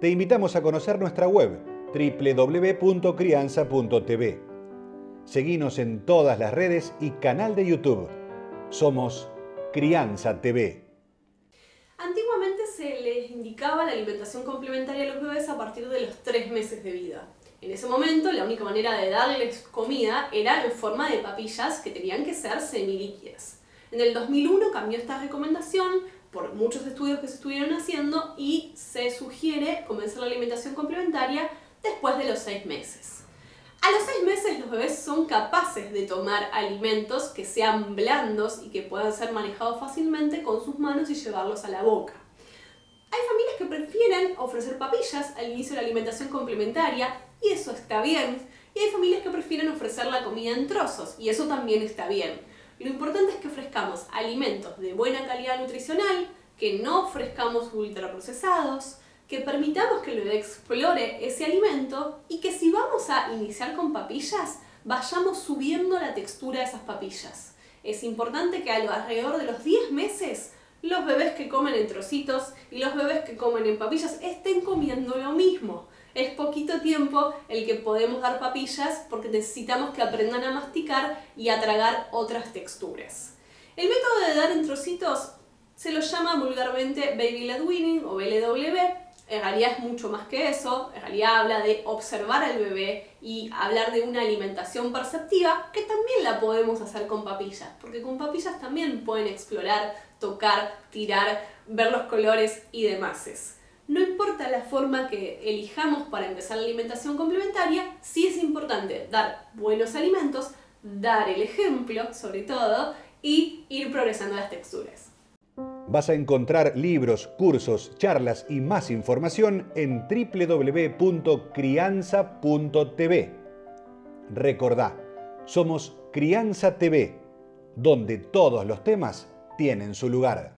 Te invitamos a conocer nuestra web www.crianza.tv. Seguinos en todas las redes y canal de YouTube. Somos Crianza TV. Antiguamente se les indicaba la alimentación complementaria a los bebés a partir de los tres meses de vida. En ese momento la única manera de darles comida era en forma de papillas que tenían que ser semilíquidas. En el 2001 cambió esta recomendación por muchos estudios que se estuvieron haciendo y se sugiere comenzar la alimentación complementaria después de los seis meses. A los seis meses los bebés son capaces de tomar alimentos que sean blandos y que puedan ser manejados fácilmente con sus manos y llevarlos a la boca. Hay familias que prefieren ofrecer papillas al inicio de la alimentación complementaria y eso está bien. Y hay familias que prefieren ofrecer la comida en trozos y eso también está bien. Lo importante es que ofrezcamos alimentos de buena calidad nutricional, que no ofrezcamos ultraprocesados, que permitamos que el bebé explore ese alimento y que si vamos a iniciar con papillas, vayamos subiendo la textura de esas papillas. Es importante que alrededor de los 10 meses los bebés que comen en trocitos y los bebés que comen en papillas estén comiendo lo mismo. Es poquito tiempo el que podemos dar papillas porque necesitamos que aprendan a masticar y a tragar otras texturas. El método de dar en trocitos se lo llama vulgarmente Baby Led Weaning o BLW. En realidad es mucho más que eso, en realidad habla de observar al bebé y hablar de una alimentación perceptiva que también la podemos hacer con papillas, porque con papillas también pueden explorar, tocar, tirar, ver los colores y demás. No importa la forma que elijamos para empezar la alimentación complementaria, sí es importante dar buenos alimentos, dar el ejemplo sobre todo y ir progresando las texturas. Vas a encontrar libros, cursos, charlas y más información en www.crianza.tv. Recordá, somos Crianza TV, donde todos los temas tienen su lugar.